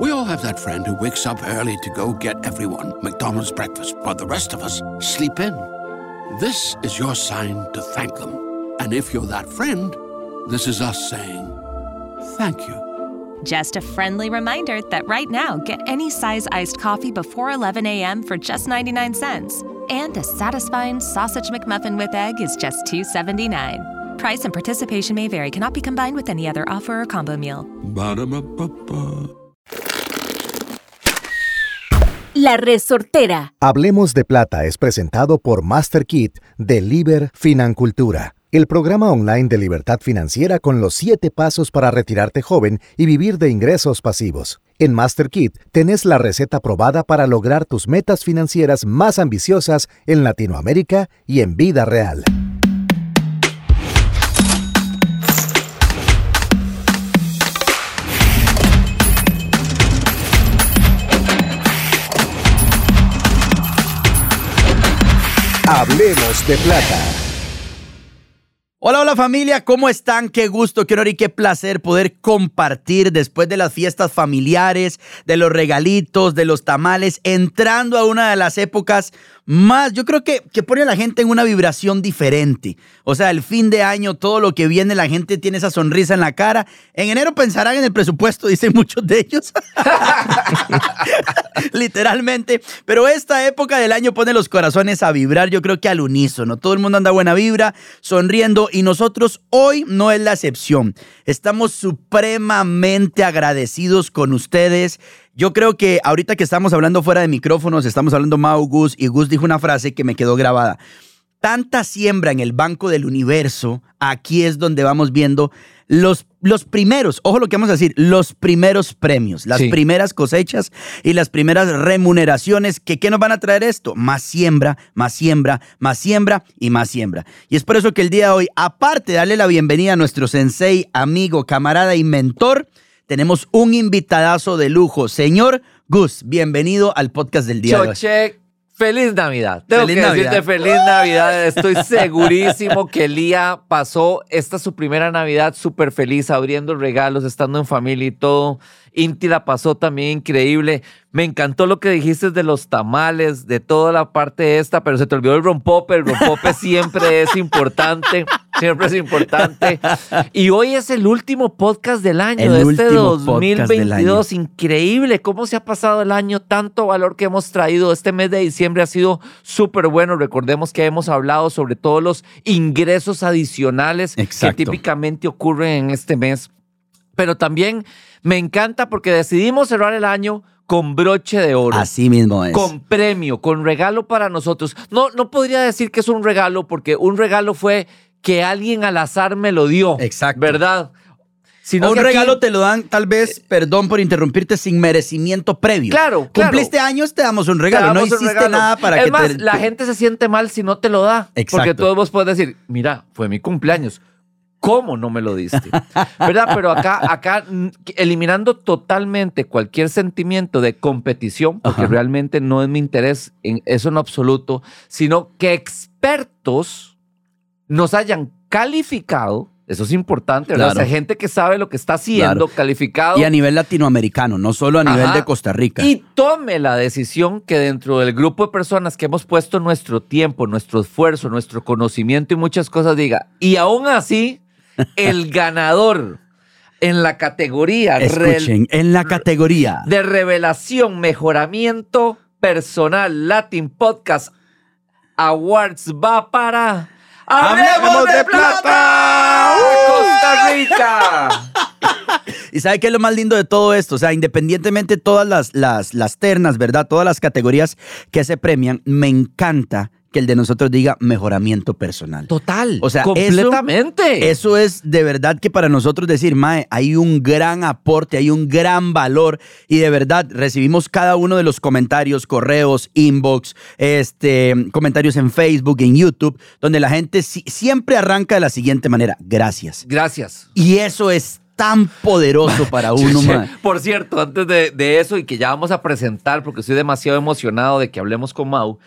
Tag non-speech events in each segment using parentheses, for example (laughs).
We all have that friend who wakes up early to go get everyone McDonald's breakfast, while the rest of us sleep in. This is your sign to thank them. And if you're that friend, this is us saying thank you. Just a friendly reminder that right now, get any size iced coffee before 11 a.m. for just 99 cents. And a satisfying sausage McMuffin with egg is just $2.79. Price and participation may vary, cannot be combined with any other offer or combo meal. Ba-da-ba-ba-ba. La Resortera. Hablemos de Plata es presentado por Master Kit de Liber Financultura, el programa online de libertad financiera con los 7 pasos para retirarte joven y vivir de ingresos pasivos. En Master Kit tenés la receta probada para lograr tus metas financieras más ambiciosas en Latinoamérica y en vida real. Hablemos de Plata. Hola, hola familia, ¿cómo están? Qué gusto, qué honor y qué placer poder compartir después de las fiestas familiares, de los regalitos, de los tamales, entrando a una de las épocas más, yo creo que, que pone a la gente en una vibración diferente. O sea, el fin de año, todo lo que viene, la gente tiene esa sonrisa en la cara. En enero pensarán en el presupuesto, (laughs) dicen muchos de ellos. (laughs) Literalmente. Pero esta época del año pone los corazones a vibrar, yo creo que al unísono. Todo el mundo anda buena vibra, sonriendo y nosotros hoy no es la excepción. Estamos supremamente agradecidos con ustedes. Yo creo que ahorita que estamos hablando fuera de micrófonos, estamos hablando Mau, Gus, y Gus dijo una frase que me quedó grabada. Tanta siembra en el banco del universo, aquí es donde vamos viendo los, los primeros, ojo lo que vamos a decir, los primeros premios, las Sí. primeras cosechas y las primeras remuneraciones. Que, ¿Qué nos van a traer esto? Más siembra, más siembra, más siembra y más siembra. Y es por eso que el día de hoy, aparte de darle la bienvenida a nuestro sensei, amigo, camarada y mentor, tenemos un invitadazo de lujo. Señor Gus, bienvenido al podcast del día de hoy. Choche, feliz Navidad. Tengo Feliz que Navidad. decirte feliz Navidad. Estoy segurísimo que Lía pasó esta su primera Navidad súper feliz, abriendo regalos, estando en familia y todo. Inti la pasó también increíble. Me encantó lo que dijiste de los tamales, de toda la parte esta, pero se te olvidó el rompope. El rompope siempre es importante. (laughs) Siempre es importante. Y hoy es el último podcast del año, El de este último podcast del año. 2022. Increíble cómo se ha pasado el año, tanto valor que hemos traído. Este mes de diciembre ha sido súper bueno. Recordemos que hemos hablado sobre todos los ingresos adicionales Exacto. que típicamente ocurren en este mes. Pero también me encanta porque decidimos cerrar el año con broche de oro. Así mismo es. Con premio, con regalo para nosotros. No, no podría decir que es un regalo porque un regalo fue que alguien al azar me lo dio. Exacto. ¿Verdad? Sino un aquí- regalo te lo dan, tal vez, perdón por interrumpirte, sin merecimiento previo. Claro, claro. Cumpliste años, te damos un regalo. No damos un hiciste regalo. nada para es que más, te. la gente se siente mal si no te lo da. Exacto. Porque todos vos puedes decir, mira, fue mi cumpleaños. ¿Cómo no me lo diste? (laughs) ¿Verdad? Pero acá, acá, eliminando totalmente cualquier sentimiento de competición, porque Ajá. realmente no es mi interés en eso en absoluto, sino que expertos nos hayan calificado. Eso es importante, ¿verdad? Claro. O sea, gente que sabe lo que está haciendo, Claro. calificado. Y a nivel latinoamericano, no solo a nivel Ajá. de Costa Rica. Y tome la decisión que dentro del grupo de personas que hemos puesto nuestro tiempo, nuestro esfuerzo, nuestro conocimiento y muchas cosas diga, y aún así, el (laughs) ganador en la categoría Escuchen, en la categoría. de revelación, mejoramiento personal, Latin Podcast Awards va para... ¡Hablemos de plata! ¡Costa Rica! (laughs) ¿Y sabe qué es lo más lindo de todo esto? O sea, independientemente de todas las, las, las ternas, ¿verdad? Todas las categorías que se premian, me encanta que el de nosotros diga mejoramiento personal. Total. O sea, completamente. Eso es de verdad que para nosotros decir, Mae, hay un gran aporte, hay un gran valor y de verdad recibimos cada uno de los comentarios, correos, inbox, este, comentarios en Facebook, en YouTube, donde la gente si- siempre arranca de la siguiente manera, gracias. Gracias. Y eso es tan poderoso para (laughs) uno, mae. Por cierto, antes de, de eso y que ya vamos a presentar, porque estoy demasiado emocionado de que hablemos con Mau.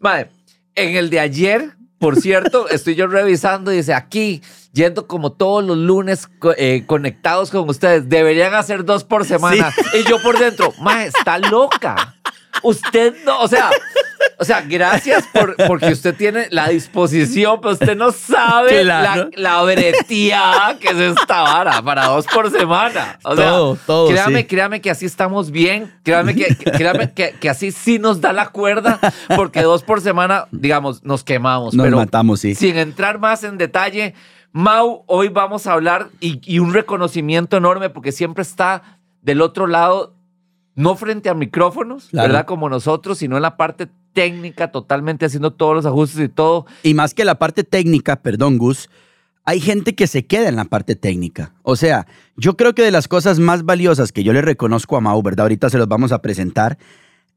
Mae, en el de ayer, por cierto, (laughs) estoy yo revisando y dice aquí, yendo como todos los lunes eh, conectados con ustedes. Deberían hacer dos por semana. Y yo por dentro, mae, está loca. Usted no, o sea, o sea, gracias por, porque usted tiene la disposición, pero usted no sabe Claro. la, la breteada que es esta vara para dos por semana. O sea, Todo, todo, Créame, sí. créame que así estamos bien. Créame que, que- créame que, que así sí nos da la cuerda, porque dos por semana, digamos, nos quemamos. Nos pero matamos, sí. Sin entrar más en detalle, Mau, hoy vamos a hablar y, y un reconocimiento enorme porque siempre está del otro lado, no frente a micrófonos, Claro. ¿verdad? Como nosotros, sino en la parte técnica, totalmente haciendo todos los ajustes y todo. Y más que la parte técnica, perdón, Gus, hay gente que se queda en la parte técnica. O sea, yo creo que de las cosas más valiosas que yo le reconozco a Mau, ¿verdad? Ahorita se los vamos a presentar,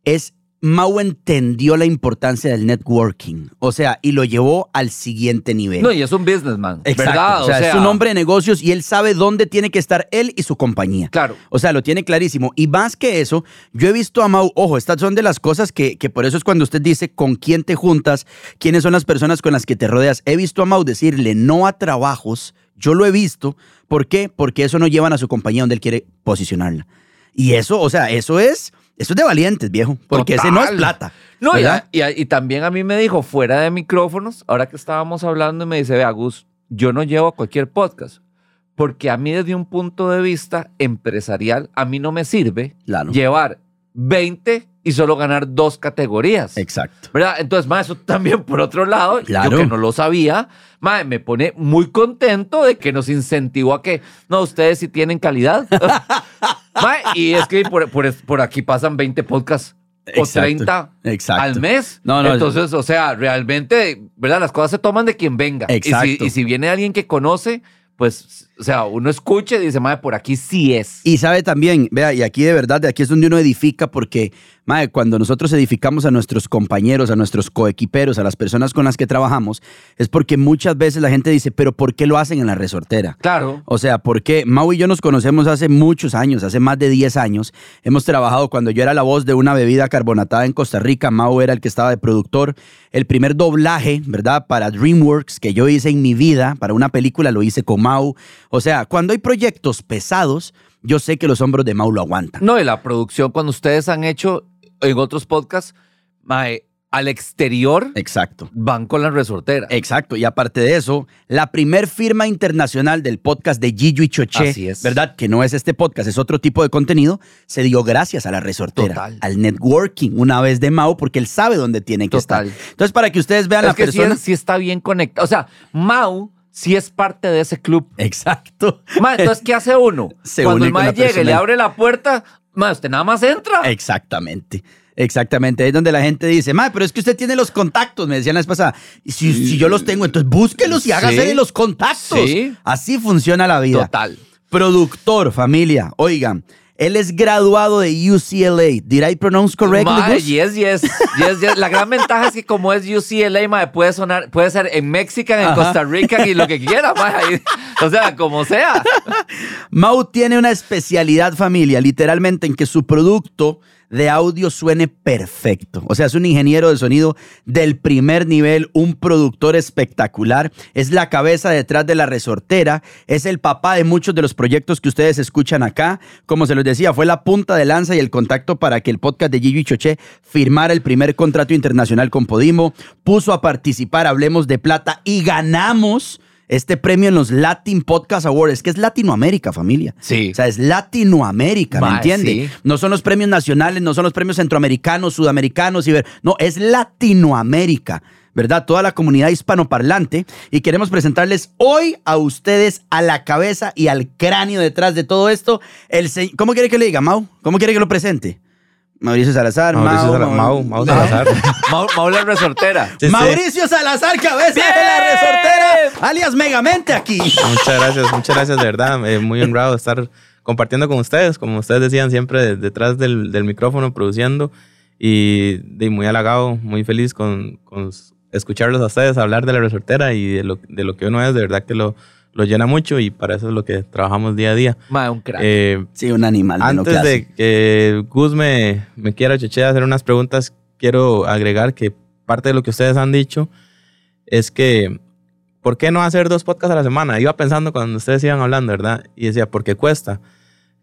es Mau entendió la importancia del networking. O sea, y lo llevó al siguiente nivel. No, y es un businessman, Exacto. ¿verdad? O sea, es un hombre de negocios y él sabe dónde tiene que estar él y su compañía. Claro. O sea, lo tiene clarísimo. Y más que eso, yo he visto a Mau, ojo, estas son de las cosas que, que por eso es cuando usted dice con quién te juntas, quiénes son las personas con las que te rodeas. He visto a Mau decirle no a trabajos, yo lo he visto. ¿Por qué? Porque eso no llevan a su compañía donde él quiere posicionarla. Y eso, o sea, eso es, eso es de valientes, viejo. Porque ese no es plata. No, y, y- y también a mí me dijo, fuera de micrófonos, ahora que estábamos hablando, y me dice, vea, Gus, yo no llevo cualquier podcast, porque a mí desde un punto de vista empresarial, a mí no me sirve Claro. llevar 20 y solo ganar dos categorías. Exacto. ¿Verdad? Entonces, ma, eso también por otro lado, Claro. yo que no lo sabía, ma, me pone muy contento de que nos incentivó a que, no, ustedes sí tienen calidad. (laughs) Ma, y es que por, por- por aquí pasan 20 podcasts o Exacto. 30 Exacto. al mes. No, no, Entonces, o sea, realmente, ¿verdad? Las cosas se toman de quien venga. Y Exacto. si, y si viene alguien que conoce, pues, o sea, uno escucha y dice, madre, por aquí sí es. Y sabe también, vea, y aquí de verdad, de aquí es donde uno edifica, porque, mae, cuando nosotros edificamos a nuestros compañeros, a nuestros coequiperos, a las personas con las que trabajamos, es porque muchas veces la gente dice, pero ¿por qué lo hacen en la resortera? Claro. O sea, porque Mau y yo nos conocemos hace muchos años, hace más de 10 años. Hemos trabajado cuando yo era la voz de una bebida carbonatada en Costa Rica, Mau era el que estaba de productor. El primer doblaje, ¿verdad? Para DreamWorks que yo hice en mi vida, para una película lo hice con Mau. O sea, cuando hay proyectos pesados, yo sé que los hombros de Mau lo aguantan. No, y la producción, cuando ustedes han hecho en otros podcasts, mae, al exterior Exacto. van con la resortera. Exacto, y aparte de eso, la primer firma internacional del podcast de Gillo y Choché, Así es. ¿verdad? Que no es este podcast, es otro tipo de contenido, se dio gracias a la resortera, Total. al networking, una vez de Mau, porque él sabe dónde tiene que Total. estar. Entonces, para que ustedes vean es la que persona. sí está bien conectado. O sea, Mau sí es parte de ese club. Exacto. Ma, entonces, ¿qué hace uno? (laughs) Se Cuando une el mae llega y le persona. abre la puerta, ma, usted nada más entra. Exactamente. Exactamente, ahí es donde la gente dice, ma, pero es que usted tiene los contactos, me decían la vez pasada. Si, si yo los tengo, entonces búsquelos y hágase Sí. de los contactos. Sí. Así funciona la vida. Total. Productor, familia. Oigan, él es graduado de UCLA. Did I pronounce correctly? Ma, yes, yes, yes, yes. La gran ventaja es que como es UCLA, ma, puede sonar, puede ser en Mexican, en Ajá. Costa Rica y lo que quiera, ma. O sea, como sea. Mau tiene una especialidad, familia, literalmente en que su producto de audio suene perfecto. O sea, es un ingeniero de sonido del primer nivel, un productor espectacular, es la cabeza detrás de la resortera, es el papá de muchos de los proyectos que ustedes escuchan acá. Como se los decía, fue la punta de lanza y el contacto para que el podcast de Gigi y Choché firmara el primer contrato internacional con Podimo, puso a participar Hablemos de Plata y ganamos este premio en los Latin Podcast Awards, que es Latinoamérica, familia. Sí. O sea, es Latinoamérica, ¿me Mae, entiende? sí. No son los premios nacionales, no son los premios centroamericanos, sudamericanos, ver- no, es Latinoamérica. ¿Verdad? Toda la comunidad hispanoparlante. Y queremos presentarles hoy a ustedes a la cabeza y al cráneo detrás de todo esto. El se- ¿Cómo quiere que le diga, Mau? ¿Cómo quiere que lo presente? Mauricio Salazar, Mauricio Mau, Sala- Mau- Mau, Mau Salazar. (laughs) Mau, Mau la resortera. Sí, sí. Mauricio Salazar, cabeza de la resortera, alias Megamente aquí. Muchas gracias, muchas gracias, de verdad. eh, muy (laughs) honrado de estar compartiendo con ustedes, como ustedes decían, siempre de- detrás del, del micrófono, produciendo. Y de, muy halagado, muy feliz con, con s- escucharlos a ustedes hablar de la resortera y de lo, de lo que uno es, de verdad que lo, lo llena mucho y para eso es lo que trabajamos día a día. Ma, un crack. Eh, Sí, un animal. Antes de que Gus me, me quiera cheche hacer unas preguntas, quiero agregar que parte de lo que ustedes han dicho es que ¿por qué no hacer dos podcasts a la semana? Iba pensando cuando ustedes iban hablando, ¿verdad? Y decía, ¿por qué cuesta?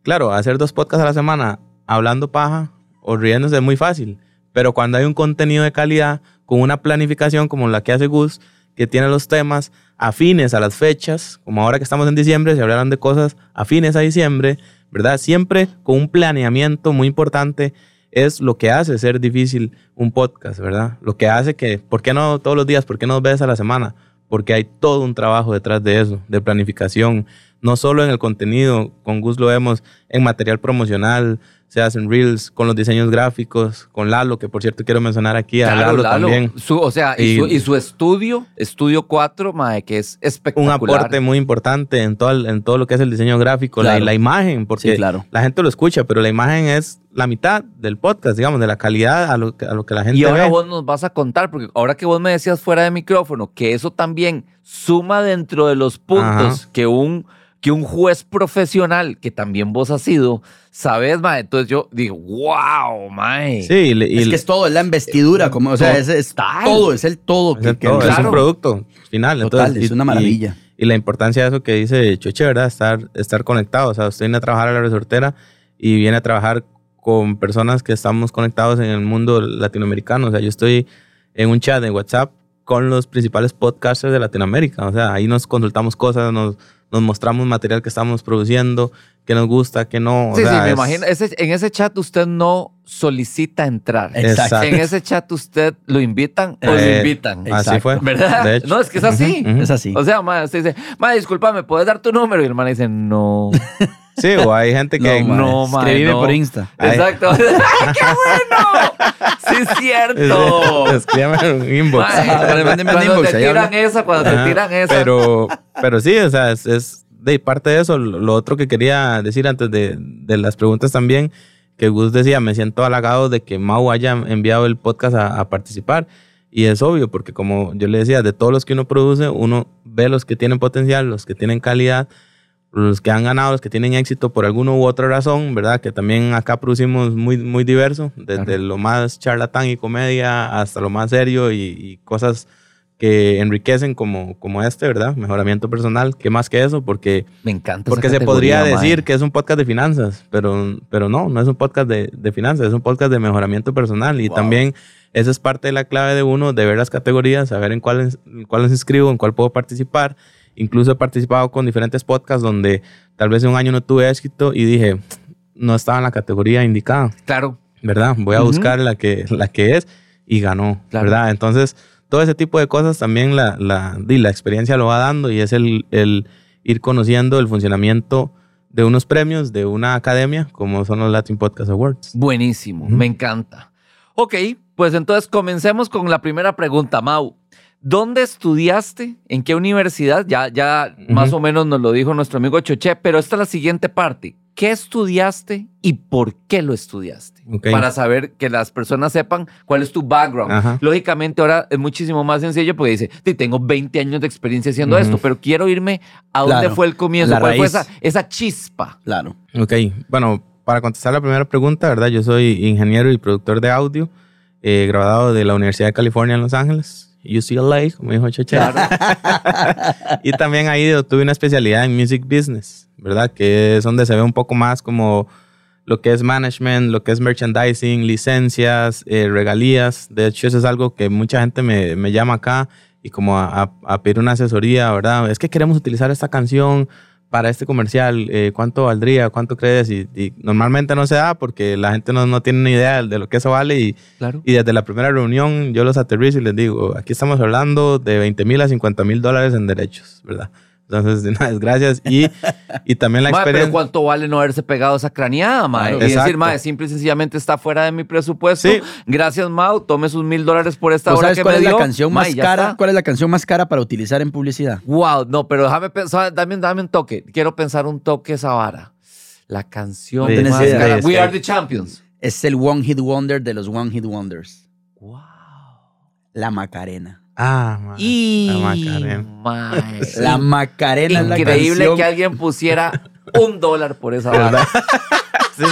Claro, hacer dos podcasts a la semana hablando paja o riéndose es muy fácil, pero cuando hay un contenido de calidad con una planificación como la que hace Gus, que tiene los temas afines a las fechas, como ahora que estamos en diciembre, se hablaron de cosas afines a diciembre, ¿verdad? Siempre con un planeamiento muy importante es lo que hace ser difícil un podcast, ¿verdad? Lo que hace que, ¿por qué no todos los días? ¿Por qué no ves a la semana? Porque hay todo un trabajo detrás de eso, de planificación, no solo en el contenido, con Gus lo vemos en material promocional, se hacen reels con los diseños gráficos, con Lalo, que por cierto quiero mencionar aquí a Claro, Lalo, Lalo. también. Su- o sea, y, Y- su, y su estudio, Estudio 4, mae, que es Un espectacular. aporte muy importante en todo, el- en todo lo que es el diseño gráfico, la, Claro. la imagen, porque Sí, claro. la gente lo escucha, pero la imagen es la mitad del podcast, digamos, de la calidad a lo, que- a lo que la gente Y ahora ve. vos nos vas a contar, porque ahora que vos me decías fuera de micrófono, que eso también suma dentro de los puntos Ajá. que un, que un juez profesional, que también vos has sido, sabes, mae. Entonces yo digo, wow, mae. Sí, y, le- y es que es todo, es la investidura, como, o sea, es, es todo, es el todo. es, Que, el que- todo, es claro. un producto final. Total, entonces, es y- una maravilla. Y, la importancia de eso que dice Choche, ¿verdad? Estar, estar conectado. O sea, usted viene a trabajar a la resortera y viene a trabajar con personas que estamos conectados en el mundo latinoamericano. O sea, yo estoy en un chat de WhatsApp con los principales podcasters de Latinoamérica. O sea, ahí nos consultamos cosas, nos, nos mostramos material que estamos produciendo, que nos gusta, que no. o Sí, sí, me es- imagino. Ese- en ese chat usted no solicita entrar. Exacto. En ese chat usted lo invitan o lo Eh, invitan. Así Exacto. fue. ¿Verdad? De hecho. (laughs) No, es que es así. Es así. O sea, ma, usted dice, ma, disculpa, ¿me puedes dar tu número? Y el man dice, no. (laughs) Sí, o hay gente que. No, no, mae, mae, escríbeme no. por Insta. (laughs) Ay. Exacto. ¡Qué bueno! Sí, es cierto. Escríbeme un inbox. Mae, Ajá, cuando cuando te tiran esa, cuando Ajá, te tiran esa. Pero, pero sí, o sea, es, es de parte de eso. Lo lo otro que quería decir antes de, de las preguntas también, que Gus decía, me siento halagado de que Mau haya enviado el podcast a, a participar. Y es obvio, porque como yo le decía, de todos los que uno produce, uno ve los que tienen potencial, los que tienen calidad, los que han ganado, los que tienen éxito por alguna u otra razón, ¿verdad? Que también acá producimos muy, muy diverso, desde Claro. lo más charlatán y comedia hasta lo más serio y, y cosas que enriquecen como, como este, ¿verdad? Mejoramiento personal, ¿qué más que eso? Porque, me encanta. porque se podría decir mae. que es un podcast de finanzas, pero, pero no, no es un podcast de, de finanzas, es un podcast de mejoramiento personal y Wow. también esa es parte de la clave de uno, de ver las categorías, saber en cuáles en cuáles inscribo, en cuál puedo participar. Incluso he participado con diferentes podcasts donde tal vez un año no tuve éxito y dije, no estaba en la categoría indicada. Claro. ¿verdad? Voy a buscar la que, la que es y ganó, Claro. ¿verdad? Entonces, todo ese tipo de cosas también la, la, la experiencia lo va dando y es el, el ir conociendo el funcionamiento de unos premios, de una academia, como son los Latin Podcast Awards. Buenísimo, Ujú. me encanta. Ok, pues entonces comencemos con la primera pregunta, Mau. ¿Dónde estudiaste? ¿En qué universidad? Ya, ya más o menos nos lo dijo nuestro amigo Choche, pero esta es la siguiente parte. ¿Qué estudiaste y por qué lo estudiaste? Para saber que las personas sepan cuál es tu background. Ajá. Lógicamente ahora es muchísimo más sencillo porque dice, "Sí, tengo 20 años de experiencia haciendo esto, pero quiero irme a dónde Claro, fue el comienzo, la cuál fue raíz. esa, esa chispa. Claro. Ok, bueno, para contestar la primera pregunta, ¿verdad? Yo soy ingeniero y productor de audio, eh, graduado de la Universidad de California en Los Ángeles, UCLA, como dijo Cheche. (laughs) y también ahí tuve una especialidad en music business, ¿verdad? Que es donde se ve un poco más como lo que es management, lo que es merchandising, licencias, eh, regalías. De hecho, eso es algo que mucha gente me, me llama acá y como a, a- a pedir una asesoría, ¿verdad? Es que queremos utilizar esta canción para este comercial, eh, ¿cuánto valdría? ¿Cuánto crees? Y, y normalmente no se da porque la gente no, no tiene ni idea de lo que eso vale y, Claro. y desde la primera reunión yo los aterrizo y les digo, aquí estamos hablando de 20 mil a 50 mil dólares en derechos, ¿verdad? Entonces, (laughs) de una vez, gracias. Y, y también la Mae, pero experiencia... ¿cuánto vale no haberse pegado esa craneada, mae? Claro. y decir, mae, simple y sencillamente está fuera de mi presupuesto. Sí. Gracias, Mau. Tome sus mil dólares por esta ¿Tú hora sabes que cuál me es la dio. canción Mae, más cara? está. ¿Cuál es la canción más cara para utilizar en publicidad? Wow, no, pero déjame pensar, dame, dame un toque. Quiero pensar un toque esa vara. La canción Sí, más cara. sí, We are the champions. Es el One Hit Wonder de los One Hit Wonders. Wow. La Macarena. Ah, man, Y la Macarena. (laughs) La Macarena la Increíble que alguien pusiera un dólar por esa vara. (laughs) Sí.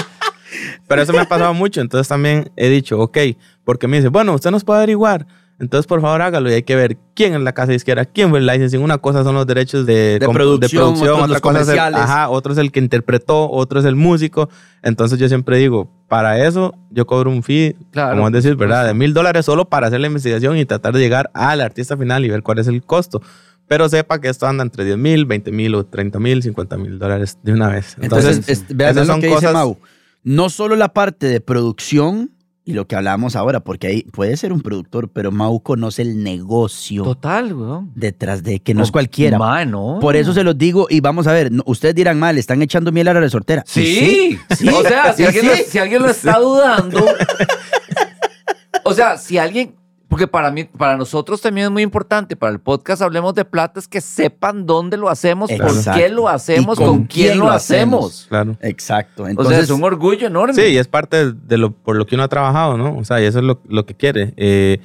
Pero eso me ha pasado mucho, entonces también he dicho, ok, porque me dice, bueno, usted nos puede averiguar Entonces, por favor, hágalo y hay que ver quién es la casa disquera, quién fue el licensing. Una cosa son los derechos de, De producción, otros los otra cosa es el, comerciales. ajá, otro es el que interpretó, otro es el músico. Entonces, yo siempre digo, para eso yo cobro un fee, Claro. como es decir, ¿verdad? De mil dólares solo para hacer la investigación y tratar de llegar al artista final y ver cuál es el costo. Pero sepa que esto anda entre 10 mil, 20 mil o 30 mil, 50 mil dólares de una vez. Entonces, Entonces, es- vean esas lo son que dice cosas- Mau. No solo la parte de producción y lo que hablamos ahora, porque ahí puede ser un productor, pero Mau conoce el negocio Total, weón. detrás de que no es cualquiera. Ma, no. Por eso se los digo y vamos a ver, no- ustedes dirán mal, están echando miel a la resortera. Sí. sí, O sea, si (laughs) y alguien, sí. lo, si alguien lo está dudando. (laughs) o sea, si alguien. Porque para mí, para nosotros también es muy importante, para el podcast Hablemos de Plata, es que sepan dónde lo hacemos, por Exacto. qué lo hacemos, con con, quién, quién lo lo hacemos. claro. Exacto. O Entonces, sea, es un orgullo enorme. Sí, y es parte de lo por lo que uno ha trabajado, ¿no? O sea, y eso es lo, lo que quiere. Eh,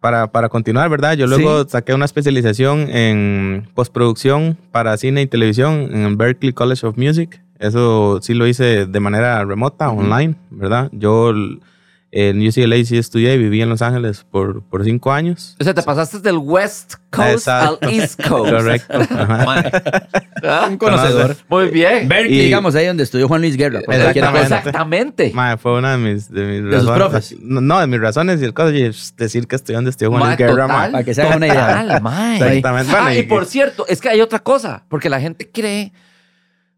para, para continuar, ¿verdad? Yo luego saqué una especialización en postproducción para cine y televisión en el Berklee College of Music. Eso sí lo hice de manera remota, online, ¿verdad? Yo en UCLA sí estudié y viví en Los Ángeles por, por cinco años. O sea, te pasaste del West Coast Exacto. al East Coast. Correcto. Ah, un conocedor. Muy bien. Berkeley, Y- digamos, ahí donde estudió Juan Luis Guerra. Exactamente. Exactamente. Mae, fue una de mis, de mis ¿De sus razones. profes? No, de mis razones y el y es decir que estoy donde estoy Juan Luis Guerra, total, mae. Para que se hagan una idea. total, ma. Exactamente. Bueno, ah, y- y por cierto, es que hay otra cosa, porque la gente cree,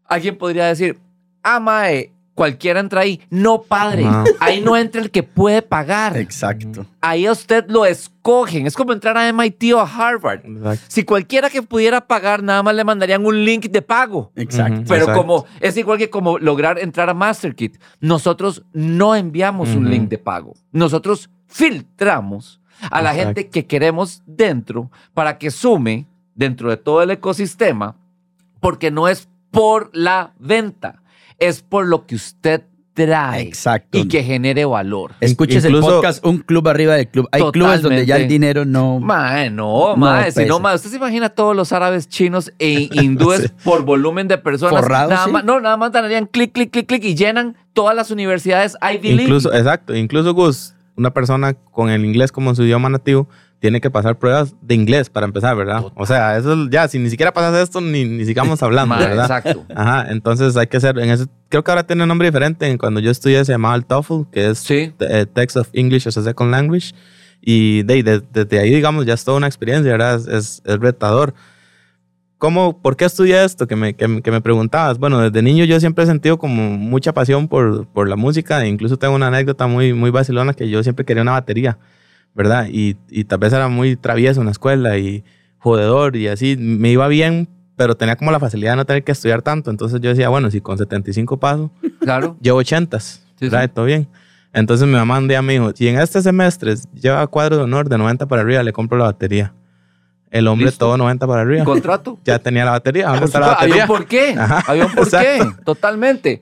alguien podría decir, ah, mae, cualquiera entra ahí. No, padre, No. ahí no entra el que puede pagar. Exacto. Ahí a usted lo escogen. Es como entrar a MIT o a Harvard. Exacto. Si cualquiera que pudiera pagar, nada más le mandarían un link de pago. Exacto. Pero Exacto. como es igual que como lograr entrar a MasterKit, nosotros no enviamos un link de pago. Nosotros filtramos a la Exacto. gente que queremos dentro para que sume dentro de todo el ecosistema, porque no es por la venta, es por lo que usted trae Exacto. y que genere valor. Escuches el Incluso- podcast Un Club Arriba del Club. Hay clubes donde ya el dinero no... Mae, no, No mae, si no, mae, usted se imagina todos los árabes chinos e (laughs) hindúes por volumen de personas. Forrados, nada sí. más, no, nada más darían clic, clic, clic, clic y llenan todas las universidades Ivy League. Incluso, exacto, incluso Gus, una persona con el inglés como su idioma nativo, tiene que pasar pruebas de inglés para empezar, ¿verdad? O sea, eso ya, si ni siquiera pasas esto, ni, ni sigamos (laughs) hablando, ¿verdad? Exacto. Ajá, entonces hay que hacer, en creo que ahora tiene un nombre diferente. Cuando yo estudié se llamaba el TOEFL, que es Sí. eh, Text of English as a Second Language. Y de, de- desde ahí, digamos, ya es toda una experiencia, ¿verdad? Es, es, es retador. ¿Cómo, ¿Por qué estudié esto? Que me, que, que me preguntabas. Bueno, desde niño yo siempre he sentido como mucha pasión por, por la música. E incluso tengo una anécdota muy, muy vacilona que yo siempre quería una batería, ¿verdad? Y, y tal vez era muy travieso en la escuela y jodedor y así. Me iba bien, pero tenía como la facilidad de no tener que estudiar tanto. Entonces yo decía, bueno, si con 75 paso, Claro. (laughs) llevo 80, Sí, ¿verdad? sí. Todo bien. Entonces mi mamá un día me dijo, si en este semestre lleva cuadro de honor de 90 para arriba, le compro la batería. El hombre Listo. todo 90 para arriba. Contrato. (laughs) Ya tenía la batería. ¿Dónde Por está la supuesto, Había batería? un porqué. Ajá, Había un porqué. Totalmente.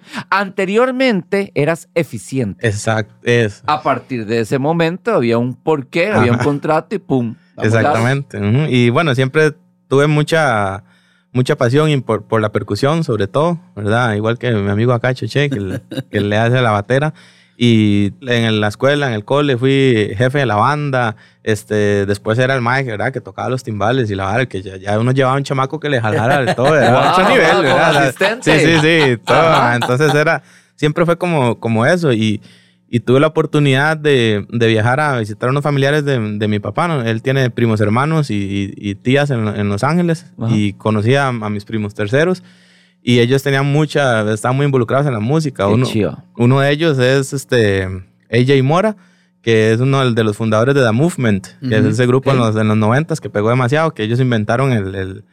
Anteriormente eras eficiente. Exacto, es. A partir de ese momento había un porqué, había un Ajá. contrato y pum. Exactamente. ujú. Y bueno, siempre tuve mucha, mucha pasión y por, por la percusión, sobre todo, ¿verdad? Igual que mi amigo acá, Cheche, que, le- que le hace la batera. Y en la escuela, en el cole, fui jefe de la banda. Este, después era el maestro, ¿verdad? Que tocaba los timbales y la vara, que ya, ya uno llevaba un chamaco que le jalara de todo, era Wow, otro nivel, wow, ¿verdad? Asistente. Sí, sí, sí. todo. Entonces era, siempre fue como, como eso. Y, y tuve la oportunidad de, de viajar a visitar a unos familiares de, de mi papá. ¿no? Él tiene primos hermanos y, y- y tías en, en Los Ángeles Ajá. y conocí a, a mis primos terceros y ellos tenían mucha, estaban muy involucrados en la música. Uno, uno de ellos es este AJ Mora, que es uno de los fundadores de The Movement, que es Ujú, ese grupo en ok. los, en los 90 que pegó demasiado, que ellos inventaron el, el-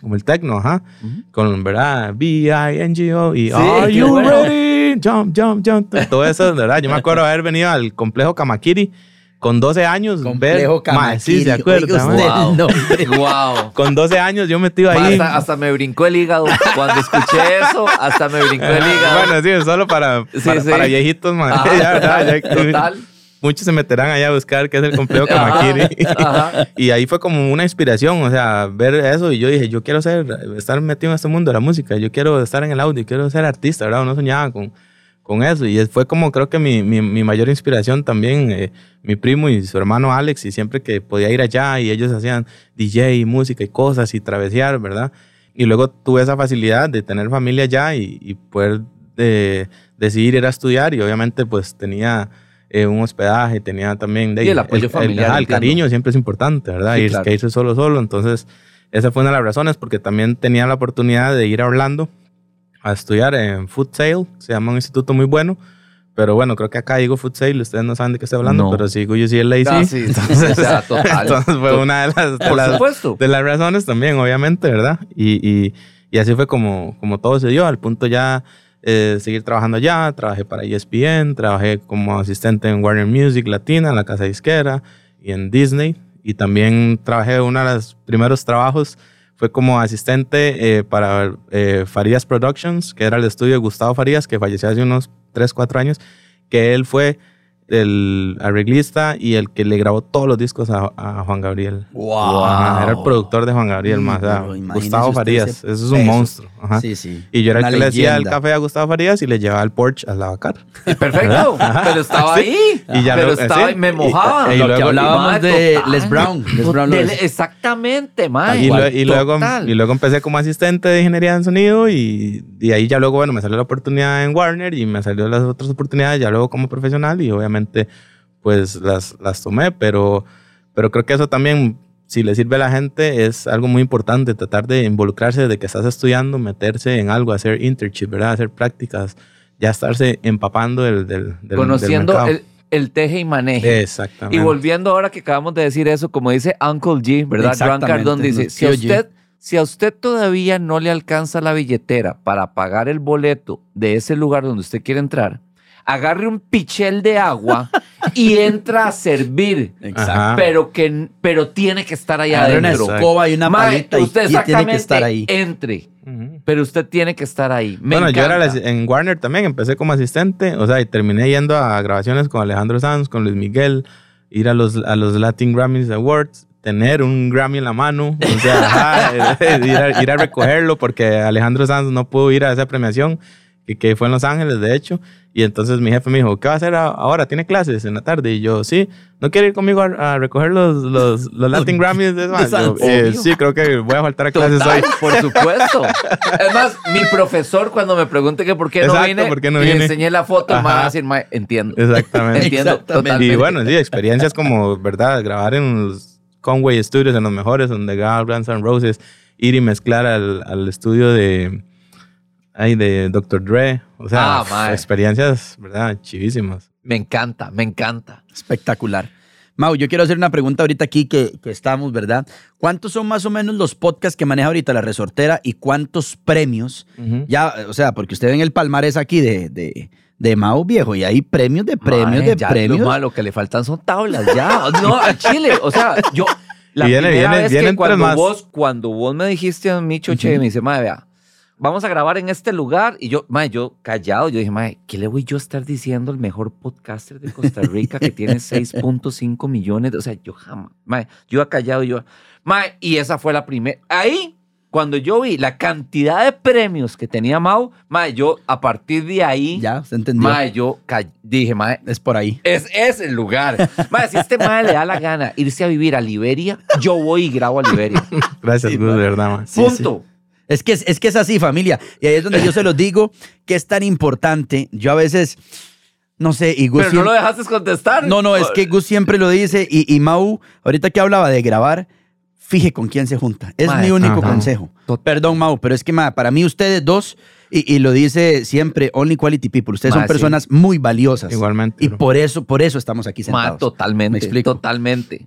como el techno, ajá, Ujú. con, ¿verdad? B-I-N-G-O y Sí, Are you bueno. ready? Jump, jump, jump. Todo eso, ¿verdad? Yo me acuerdo haber venido al complejo Kamakiri con 12 años. Complejo ver, Sí, se acuerda. Wow. nombre. Wow. Con 12 años yo metido ahí. Hasta, hasta me brincó el hígado. Cuando escuché eso, hasta me brincó el hígado. Bueno, sí, solo para, Sí, para, sí. para viejitos, man. Ajá, (laughs) Ya, ¿verdad? Ya- total. Muchos se meterán allá a buscar qué es el complejo Kamakiri. Ajá, ajá. Y ahí fue como una inspiración, o sea, ver eso. Y yo dije, yo quiero ser, estar metido en este mundo de la música. Yo quiero estar en el audio, quiero ser artista, ¿verdad? Uno soñaba con, con eso. Y fue como creo que mi, mi, mi mayor inspiración también, eh, mi primo y su hermano Alex, y siempre que podía ir allá y ellos hacían DJ, música y cosas y travesear, ¿verdad? Y luego tuve esa facilidad de tener familia allá y, y poder de, decidir ir a estudiar y obviamente pues tenía eh, un hospedaje, tenía también... De, Y el apoyo familiar, ajá, el entiendo. cariño siempre es importante, ¿verdad? Sí, Ir- claro. que irse solo, solo. Entonces, esa fue una de las razones porque también tenía la oportunidad de ir a Orlando a estudiar en Food Sale, se llama un instituto muy bueno. Pero bueno, creo que acá digo Food Sale, ustedes no saben de qué estoy hablando, No. pero sí digo UCLA Ah, sí. sí, o sea, total. (laughs) Entonces fue una de las, de las- de las razones también, obviamente, ¿verdad? Y, y, y así fue como, como todo se dio, al punto ya eh, seguir trabajando allá. Trabajé para ESPN, trabajé como asistente en Warner Music Latina, en la casa disquera y en Disney. Y también trabajé, uno de los primeros trabajos fue como asistente eh, para eh, Farías Productions, que era el estudio de Gustavo Farías, que falleció hace unos 3, 4 años, que él fue el arreglista y el que le grabó todos los discos a, a Juan Gabriel. Wow. Ajá, era el productor de Juan Gabriel, Mm, más. o sea, Gustavo Farías. ese Eso es un peso. monstruo. Ajá. Sí, sí. Y yo era Una el que le hacía el café a Gustavo Farías y le llevaba el Porsche al lavacar. Perfecto, pero estaba ahí. Y ya pero lo- estaba sí. me Y- mojaba. y Lo que luego- hablábamos de total. Les Brown. Les Brown De- exactamente, mae. Y, lo- y luego, y luego empecé como asistente de ingeniería en sonido y, y ahí ya luego, bueno, me salió la oportunidad en Warner y me salió las otras oportunidades ya luego como profesional y obviamente pues las, las tomé, pero, pero creo que eso también, si le sirve a la gente, es algo muy importante, tratar de involucrarse desde que estás estudiando, meterse en algo, hacer internship, ¿verdad? Hacer prácticas, ya estarse empapando del, del, del Conociendo del mercado. el, el teje y maneje. Exactamente. Y volviendo ahora que acabamos de decir eso, como dice Uncle G, ¿verdad? Joan Exactamente, Cardón dice, no, si a, usted, si a usted todavía no le alcanza la billetera para pagar el boleto de ese lugar donde usted quiere entrar, agarre un pichel de agua y (laughs) entra a servir. Exacto. Pero, que, pero tiene que estar ahí una adentro. escoba y una Mae, palita y, usted y tiene que exactamente estar ahí. entre, Ujú. pero usted tiene que estar ahí. Me bueno, yo era encanta. en Warner también, empecé como asistente, o sea, y terminé yendo a grabaciones con Alejandro Sanz, con Luis Miguel, ir a los, a los Latin Grammys Awards, tener un Grammy en la mano, o sea, (laughs) ajá, eh, ir, a, ir a recogerlo porque Alejandro Sanz no pudo ir a esa premiación, que, fue en Los Ángeles, de hecho, y entonces mi jefe me dijo, ¿qué va a hacer ahora? ¿Tiene clases en la tarde? Y yo, sí, ¿no quiere ir conmigo a, a recoger los, los, (laughs) los Latin Grammys de? Yo. "Eh, sí, creo que voy a faltar a clases Total, hoy. por supuesto. Es más, mi profesor cuando me pregunte que por qué no Exacto, vine, por qué no le vine. enseñé la foto, me va a decir, "Mae, entiendo. Exactamente. Entiendo Exactamente. totalmente. Y bueno, sí, experiencias como, ¿verdad? Grabar en los Conway Studios, en los mejores, donde grababa Guns N' Roses, ir y mezclar al, al estudio de, ay, de Dr. Dre. O sea, Ah, experiencias, ¿verdad? Chivísimas. Me encanta, me encanta. Espectacular. Mau, yo quiero hacer una pregunta ahorita aquí que, que estamos, ¿verdad? ¿Cuántos son más o menos los podcasts que maneja ahorita la resortera y cuántos premios? Ya, o sea, porque usted ve en el palmarés aquí de, de, de Mau Viejo y hay premios de premios de ya, premios. Lo malo que le faltan son tablas, ya. (laughs) No, al Chile. O sea, yo. La Y viene- primera viene- vez vienen que cuando más. vos, cuando vos me dijiste a mí, Choche, me dice, madre, vea, vamos a grabar en este lugar. Y yo, madre, yo callado, yo dije, madre, ¿qué le voy yo a estar diciendo al mejor podcaster de Costa Rica que tiene (laughs) 6.5 millones? de-?" O sea, yo jamás, madre, yo iba callado, yo, madre, y esa fue la primera. Ahí, cuando yo vi la cantidad de premios que tenía Mau, madre, yo a partir de ahí, Ya, se entendió. madre, yo dije, madre, Es por ahí. es, es el lugar. Madre, si este madre le da la gana irse a vivir a Liberia, yo voy y grabo a Liberia. (laughs) Gracias, Gus, de verdad. Sí, Punto. Es que, es, es que es así, familia. Y ahí es donde yo se los digo que es tan importante. Yo a veces, no sé, y Gus Pero no lo dejaste contestar. No, no, es que Gus siempre lo dice y, y Mau, ahorita que hablaba de grabar, fije con quién se junta. Es mi único ajá. consejo. Total. Perdón, Mau, pero es que mae, para mí ustedes dos, y, y lo dice siempre Only Quality People, ustedes son personas muy valiosas. Igualmente. Y bro. por eso, por eso estamos aquí sentados. totalmente. ¿Me explico? Totalmente.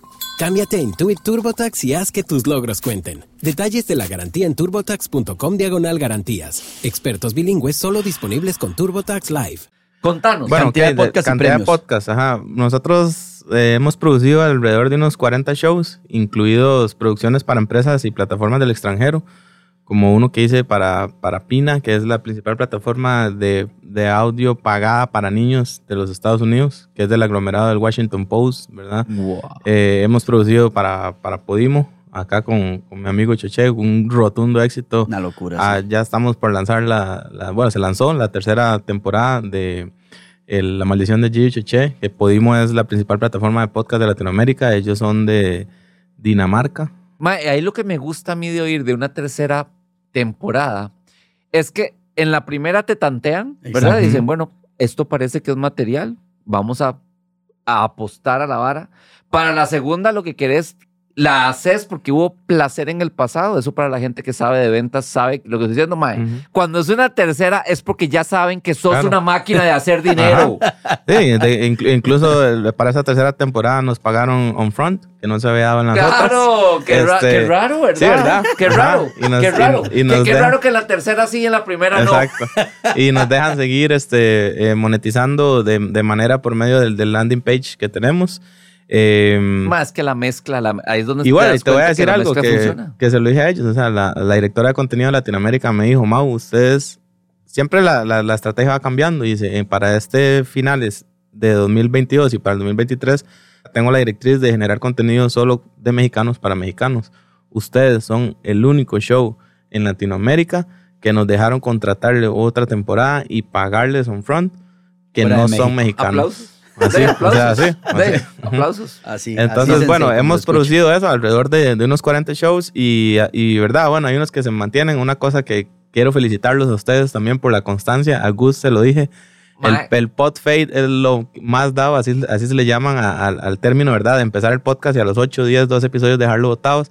Cámbiate a Intuit TurboTax y haz que tus logros cuenten. Detalles de la garantía en turbotax.com diagonal garantías. Expertos bilingües solo disponibles con TurboTax Live. Contanos. Bueno, Cantidad de y cantidad de podcasts, ajá. Nosotros eh, hemos producido alrededor de unos 40 shows, incluidos producciones para empresas y plataformas del extranjero, como uno que hice para, para Pina, que es la principal plataforma de, de audio pagada para niños de los Estados Unidos, que es del aglomerado del Washington Post, ¿verdad? Eh, hemos producido para, para Podimo, acá con, con mi amigo Cheche, un rotundo éxito. Una locura. Ah, ya estamos por lanzar la, la- bueno, se lanzó la tercera temporada de el- La Maldición de Gigi Cheche, que Podimo es la principal plataforma de podcast de Latinoamérica. Ellos son de Dinamarca. Ahí lo que me gusta a mí de oír de una tercera temporada es que en la primera te tantean, ¿verdad? Exacto. Dicen, bueno, esto parece que es material, vamos a, a apostar a la vara. Para la segunda lo que querés, la haces porque hubo placer en el pasado. Eso para la gente que sabe de ventas sabe lo que estoy diciendo, Mae. Cuando es una tercera es porque ya saben que sos Claro. una máquina de hacer dinero. Sí, de- inclu- incluso para esa tercera temporada nos pagaron on front, que no se había dado en las otras. Claro, qué, ra- Este, qué raro, ¿verdad? Sí, ¿verdad? Qué raro, y nos- qué raro. y Qué- nos qué raro que la tercera sí y en la primera no. Exacto. Y nos dejan seguir este, eh, monetizando de, de manera por medio del, del landing page que tenemos. Eh, Más que la mezcla, la- ahí es donde bueno, y das te voy a decir la algo que, que se lo dije a ellos. O sea, la, la directora de contenido de Latinoamérica me dijo, Mau, ustedes, siempre la, la- estrategia va cambiando. Y dice, "Eh, para este finales de 2022 y para el 2023, tengo la directriz de generar contenido solo de mexicanos para mexicanos. Ustedes son el único show en Latinoamérica que nos dejaron contratarle otra temporada y pagarles on front que Fuera no México. son mexicanos. Aplausos. Así, De o sea, aplausos. así, De así. Aplausos. Así, Entonces, así bueno, hemos producido eso alrededor de, de unos 40 shows y, y, verdad, bueno, hay unos que se mantienen. Una cosa que quiero felicitarlos a ustedes también por la constancia. A Gus se lo dije. El, el pod fade es lo más dado, así, así se le llaman a- al- al término, ¿verdad? De empezar el podcast y a los 8, 10, 12 episodios dejarlo botados.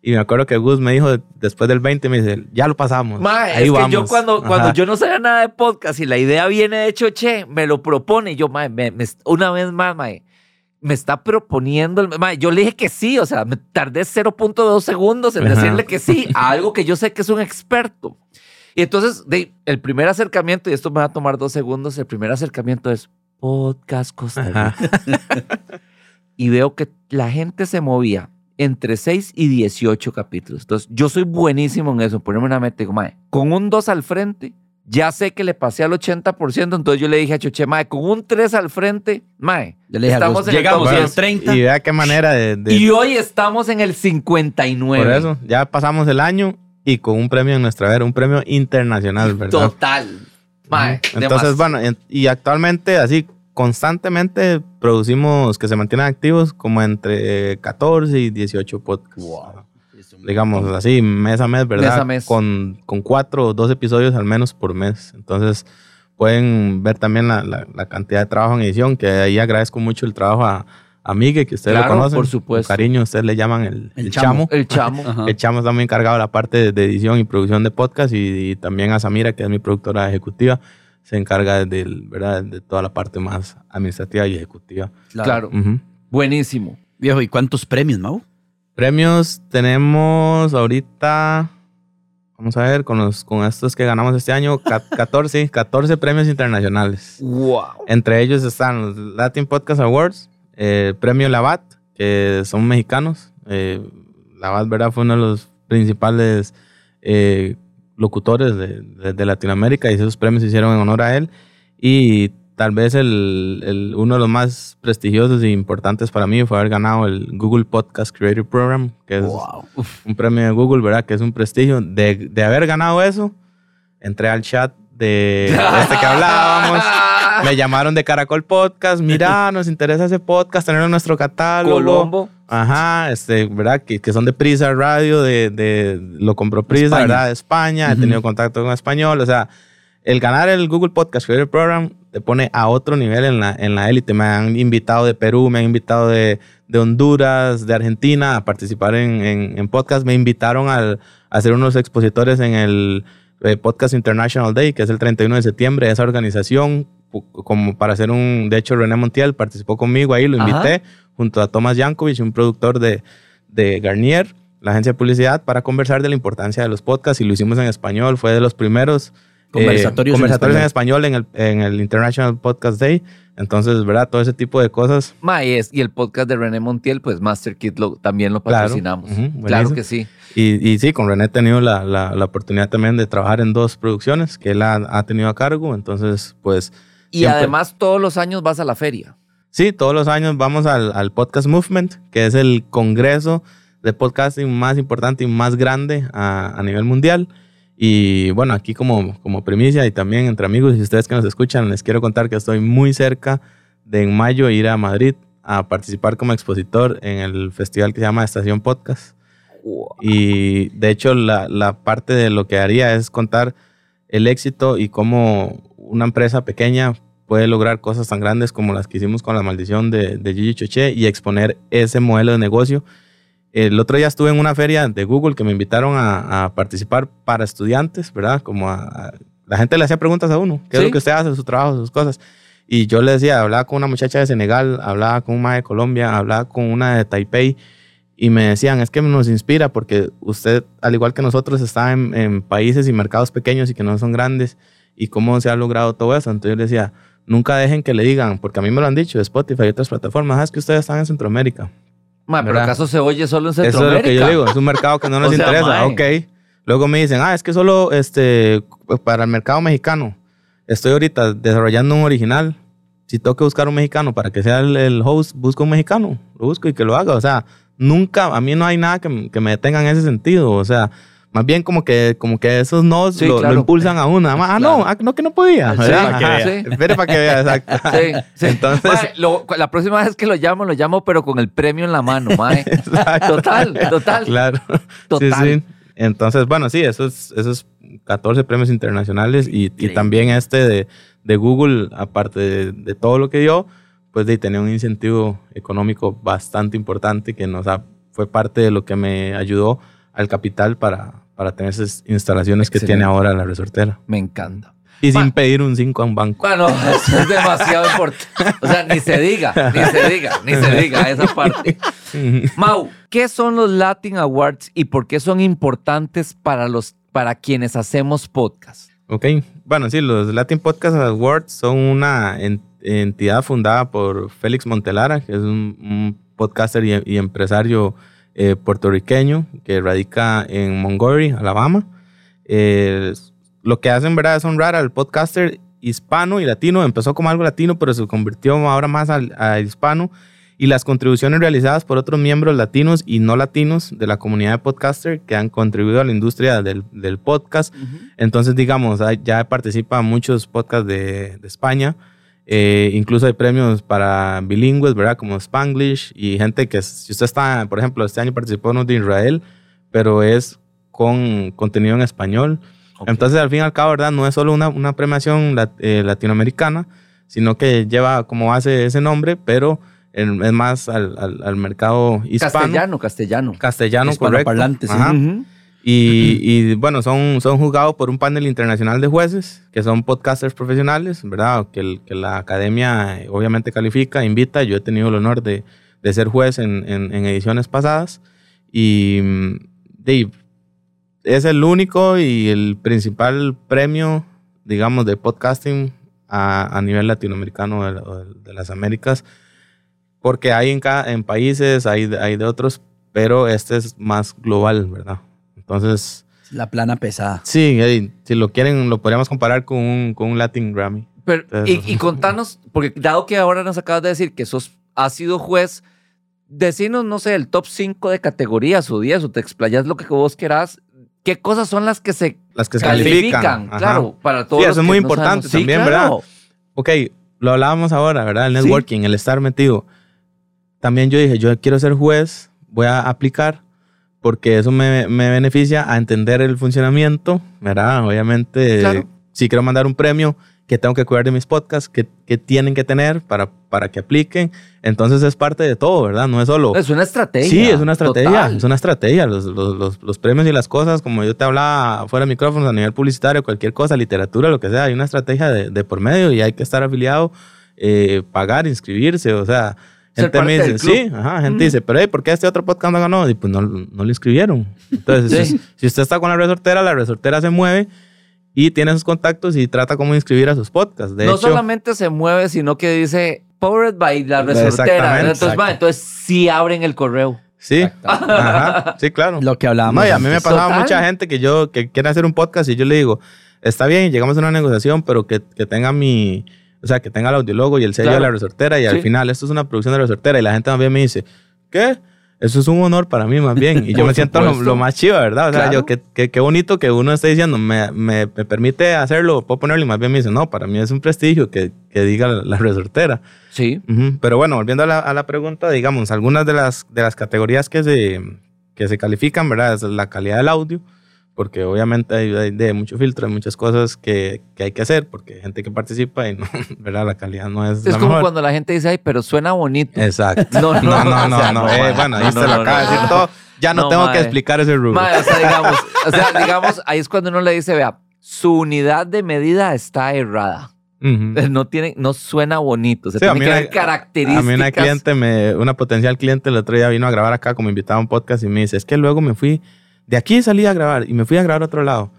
Y me acuerdo que Gus me dijo después del 20, me dice, ya lo pasamos. Mae, Ahí es vamos. que yo cuando, cuando yo no sabía nada de podcast y la idea viene de Choche, me lo propone y yo, mae, me- me- una vez más, mae, me está proponiendo, el- mae, yo le dije que sí, o sea, me tardé 0.2 segundos en Ajá. decirle que sí a algo que yo sé que es un experto. Y entonces, de, el primer acercamiento, y esto me va a tomar dos segundos, el primer acercamiento es Podcast Costa Rica. (laughs) y veo que la gente se movía entre 6 y 18 capítulos. Entonces, yo soy buenísimo en eso, ponerme una meta. Digo, mae, con un 2 al frente, ya sé que le pasé al 80%. Entonces, yo le dije a Choche, mae, con un 3 al frente, mae, Yo le dije a estamos Gus, en el llegamos top a Bueno, los 30. Y vea qué manera de... de- Y hoy estamos en el 59. por eso, ya pasamos el año y con un premio en nuestra era, un premio internacional, ¿verdad? Total. Mae, Entonces, más. bueno, en- y actualmente así constantemente producimos que se mantienen activos como entre 14 y 18 podcasts. Digamos así, mes a mes, ¿verdad? Mes a mes. Con, con cuatro o dos episodios al menos por mes. Entonces, pueden ver también la, la- la cantidad de trabajo en edición, que ahí agradezco mucho el trabajo a, a Migue, que ustedes Claro, lo conocen. por supuesto. Con cariño, ustedes le llaman el, El el chamo. chamo. El chamo. Ajá. El chamo está muy encargado de la parte de, de edición y producción de podcast y, y también a Samira, que es mi productora ejecutiva, se encarga del, ¿verdad? de toda la parte más administrativa y ejecutiva. Claro. Ujú. Buenísimo. Viejo, ¿y cuántos premios, Mau? Premios tenemos ahorita, vamos a ver, con, los, con estos que ganamos este año, ca- 14, sí, 14 premios internacionales. Wow. Entre ellos están los Latin Podcast Awards, eh, Premio Labat, que son mexicanos. Eh, Labat, ¿verdad? Fue uno de los principales eh, locutores de, de- de Latinoamérica y esos premios se hicieron en honor a él. Y tal vez el, el- uno de los más prestigiosos e importantes para mí fue haber ganado el Google Podcast Creator Program, que es un premio de Google, ¿verdad? Que es un prestigio. De, de haber ganado eso, entré al chat de este que (laughs) hablábamos. (laughs) Me llamaron de Caracol Podcast. Mira, (laughs) nos interesa ese podcast, tenerlo en nuestro catálogo. Colombo. Ajá, este, ¿verdad? Que, que son de Prisa Radio, de, de lo compró Prisa, España. ¿verdad? De España. He tenido contacto con español. O sea, el ganar el Google Podcast Creator Program te pone a otro nivel en la, en la élite. Me han invitado de Perú, me han invitado de, de Honduras, de Argentina a participar en, en, en podcast. Me invitaron al, a ser unos expositores en el eh, Podcast International Day, que es el 31 de septiembre. Esa organización, como para hacer un... De hecho, René Montiel participó conmigo ahí, lo Ajá. invité junto a Thomas Yankovic, un productor de, de Garnier, la agencia de publicidad, para conversar de la importancia de los podcasts y lo hicimos en español. Fue de los primeros eh, Conversatorios en conversatorios en español en el, en el International Podcast Day. Entonces, ¿verdad? Todo ese tipo de cosas. Ma, y, es- y el podcast de René Montiel, pues Master Kit lo- también lo Claro. patrocinamos. Ujú, claro que sí. Y, y sí, con René he tenido la, la, la oportunidad también de trabajar en dos producciones que él ha, ha tenido a cargo. Entonces, pues. Y siempre- además todos los años vas a la feria. Sí, todos los años vamos al, al Podcast Movement, que es el congreso de podcasting más importante y más grande a, a nivel mundial. Y bueno, aquí como, como primicia y también entre amigos y ustedes que nos escuchan, les quiero contar que estoy muy cerca de en mayo ir a Madrid a participar como expositor en el festival que se llama Estación Podcast. Y de hecho la, la parte de lo que haría es contar el éxito y cómo una empresa pequeña puede lograr cosas tan grandes como las que hicimos con la maldición de, de Gigi Choché y exponer ese modelo de negocio. El otro día estuve en una feria de Google que me invitaron a, a participar para estudiantes, ¿verdad? Como a, a- la gente le hacía preguntas a uno, ¿qué es lo que usted hace, su trabajo, sus cosas? Y yo le decía, hablaba con una muchacha de Senegal, hablaba con una de Colombia, hablaba con una de Taipei y me decían, es que nos inspira porque usted, al igual que nosotros, está en, en países y mercados pequeños y que no son grandes y cómo se ha logrado todo eso. Entonces yo le decía, nunca dejen que le digan, porque a mí me lo han dicho, Spotify y otras plataformas, "Ah, es que ustedes están en Centroamérica. Ma, pero. ¿acaso se oye solo en Eso es Centroamérica? lo que yo digo, es un mercado que no (laughs) nos O sea, interesa. mae. Ok. Luego me dicen, ah, es que solo este, para el mercado mexicano. Estoy ahorita desarrollando un original. Si tengo que buscar un mexicano para que sea el, el host, busco un mexicano. Lo busco y que lo haga. O sea, nunca, a mí no hay nada que, que me detenga en ese sentido. O sea, más bien como que, como que esos no Sí, lo, lo claro. impulsan a uno. Ah, no, ah, no que no podía. Sí, ¿verdad? para que Ajá. vea. Sí. Espere para que vea, exacto. (laughs) Sí, sí. Entonces, Mae, lo- la próxima vez que lo llamo, lo llamo, pero con el premio en la mano, (laughs) mae. Total, total. Claro. Total. Sí, sí. Entonces, bueno, sí, esos, esos 14 premios internacionales y, y también este de, de Google, aparte de, de todo lo que dio, pues de tener un incentivo económico bastante importante que nos ha, fue parte de lo que me ayudó al capital para, para tener esas instalaciones que tiene ahora la resortera. Me encanta. Y sin pedir un 5 a un banco. Bueno, eso es demasiado importante. O sea, ni se diga, ni se diga, ni se diga esa parte. (laughs) Mau, ¿qué son los Latin Awards y por qué son importantes para, los, para quienes hacemos podcast? Ok, bueno, sí, los Latin Podcast Awards son una en- entidad fundada por Félix Montelara, que es un, un podcaster y, y empresario eh, puertorriqueño que radica en Montgomery, Alabama. Eh, lo que hacen, ¿verdad?, es honrar al podcaster hispano y latino. Empezó como algo latino, pero se convirtió ahora más al, al hispano. Y las contribuciones realizadas por otros miembros latinos y no latinos de la comunidad de podcaster que han contribuido a la industria del, del podcast. Entonces, digamos, ya participan muchos podcasts de, de España. Eh, incluso hay premios para bilingües, ¿verdad? Como Spanglish y gente que, si usted está, por ejemplo, este año participó uno de Israel, pero es con contenido en español. Entonces, al fin y al cabo, ¿verdad? No es solo una, una premiación lat- eh, latinoamericana, sino que lleva como base ese nombre, pero en- es más al, al- al mercado hispano. Castellano, castellano. Castellano, correcto. Hispanoparlante, sí. Ajá. Ujú. Y, y, bueno, son, son juzgados por un panel internacional de jueces, que son podcasters profesionales, ¿verdad? Que, el- que la academia eh, obviamente califica, invita. Yo he tenido el honor de, de ser juez en, en- en ediciones pasadas. Y mm, es el único y el principal premio, digamos, de podcasting a, a nivel latinoamericano de, de las Américas. Porque hay en, en países, hay, hay de otros, pero este es más global, ¿verdad? Entonces, La plana pesada. sí, Eddie, si lo quieren, lo podríamos comparar con un, con un Latin Grammy. Pero, Entonces, y, y contanos, porque dado que ahora nos acabas de decir que sos, has sido juez, decinos, no sé, el top 5 de categorías o 10, o te explayas lo que vos querás. ¿Qué cosas son las que se Las que se califican? califican. Claro, para todos Sí, los eso es que muy no importante sabemos. Sí, también, claro. ¿verdad? Ok, lo hablábamos ahora, ¿verdad? El Sí. networking, el estar metido. También yo dije, yo quiero ser juez, voy a aplicar, porque eso me, me beneficia a entender el funcionamiento, ¿verdad? Obviamente, Claro. si quiero mandar un premio, que tengo que cuidar de mis podcasts, que, que tienen que tener para, para que apliquen. Entonces es parte de todo, ¿verdad? No es solo... Es una estrategia. Sí, es una estrategia. total. Es una estrategia. Los, los, los, los premios y las cosas, como yo te hablaba fuera de micrófonos, a nivel publicitario, cualquier cosa, literatura, lo que sea, hay una estrategia de, de por medio y hay que estar afiliado, eh, pagar, inscribirse, o sea... Gente me dice, sí, ajá, gente Mm. dice, pero hey, ¿por qué este otro podcast no ganó? Y pues no, no lo inscribieron. Entonces, Sí. si, si usted está con la resortera, la resortera se mueve y tiene sus contactos y trata cómo inscribir a sus podcasts. De no hecho, solamente se mueve, sino que dice Powered by la resortera. Entonces, va, entonces sí abren el correo. Sí, ajá, sí, claro. Lo que hablábamos. No, y a mí me pasaba Total. mucha gente que yo que quiere hacer un podcast y yo le digo, está bien, llegamos a una negociación, pero que, que tenga mi, o sea, que tenga el audiólogo y el sello Claro. de la resortera y al Sí. final esto es una producción de la resortera y la gente también me dice, ¿qué? Eso es un honor para mí más bien. Y yo (laughs) me siento lo, lo más chido, ¿verdad? O sea, Claro. yo, qué, qué, qué bonito que uno esté diciendo, me, me, me permite hacerlo, puedo ponerlo y más bien me dice, no, para mí es un prestigio que, que diga la, la resortera. Sí. Ujú, Pero bueno, volviendo a la, a la pregunta, digamos, algunas de las, de las categorías que se, que se califican, ¿verdad? Es la calidad del audio, porque obviamente hay, hay de mucho filtro, hay muchas cosas que, que hay que hacer, porque hay gente que participa y no, (laughs) ¿verdad? La calidad no es Es la como mejor. cuando la gente dice, ay, pero suena bonito. Exacto. (laughs) No, no, no, no, o no, sea, no, eh, bueno, ahí no, lo acaba de decir todo. Ya no, tengo mae. que explicar ese rubro. O sea, digamos, (laughs) o sea, digamos, ahí es cuando uno le dice, vea, su unidad de medida está errada. Ujú. No tiene, no suena bonito. Se Sí, a tiene que una- ver características. A mí una cliente, me, una potencial cliente el otro día vino a grabar acá como invitada a un podcast y me dice, es que luego me fui, de aquí salí a grabar y me fui a grabar a otro lado.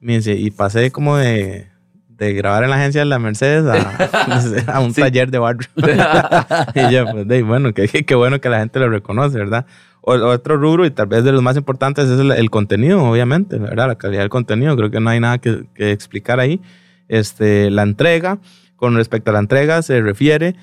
Y pasé como de, de grabar en la agencia de la Mercedes a, (laughs) a un Sí. taller de barrio. (laughs) y yo, pues, de, bueno, qué qué bueno que la gente lo reconoce, ¿verdad? O, otro rubro y tal vez de los más importantes es el, el contenido, obviamente, ¿verdad? La calidad del contenido, creo que no hay nada que, que explicar ahí. Este, la entrega, con respecto a la entrega, se refiere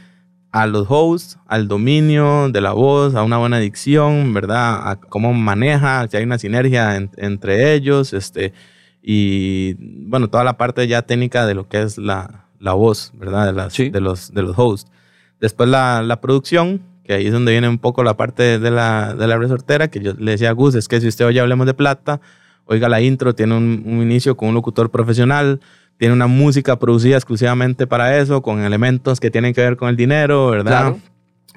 a los hosts, al dominio de la voz, a una buena dicción, ¿verdad? A cómo maneja, si hay una sinergia en- entre ellos, este, y bueno, toda la parte ya técnica de lo que es la, la voz, ¿verdad? De, las, Sí. de, los, de los hosts. Después la, la producción, que ahí es donde viene un poco la parte de la, de la resortera, que yo le decía a Gus, es que si usted oye Hablemos de Plata, oiga la intro, tiene un, un inicio con un locutor profesional, tiene una música producida exclusivamente para eso, con elementos que tienen que ver con el dinero, ¿verdad? Claro.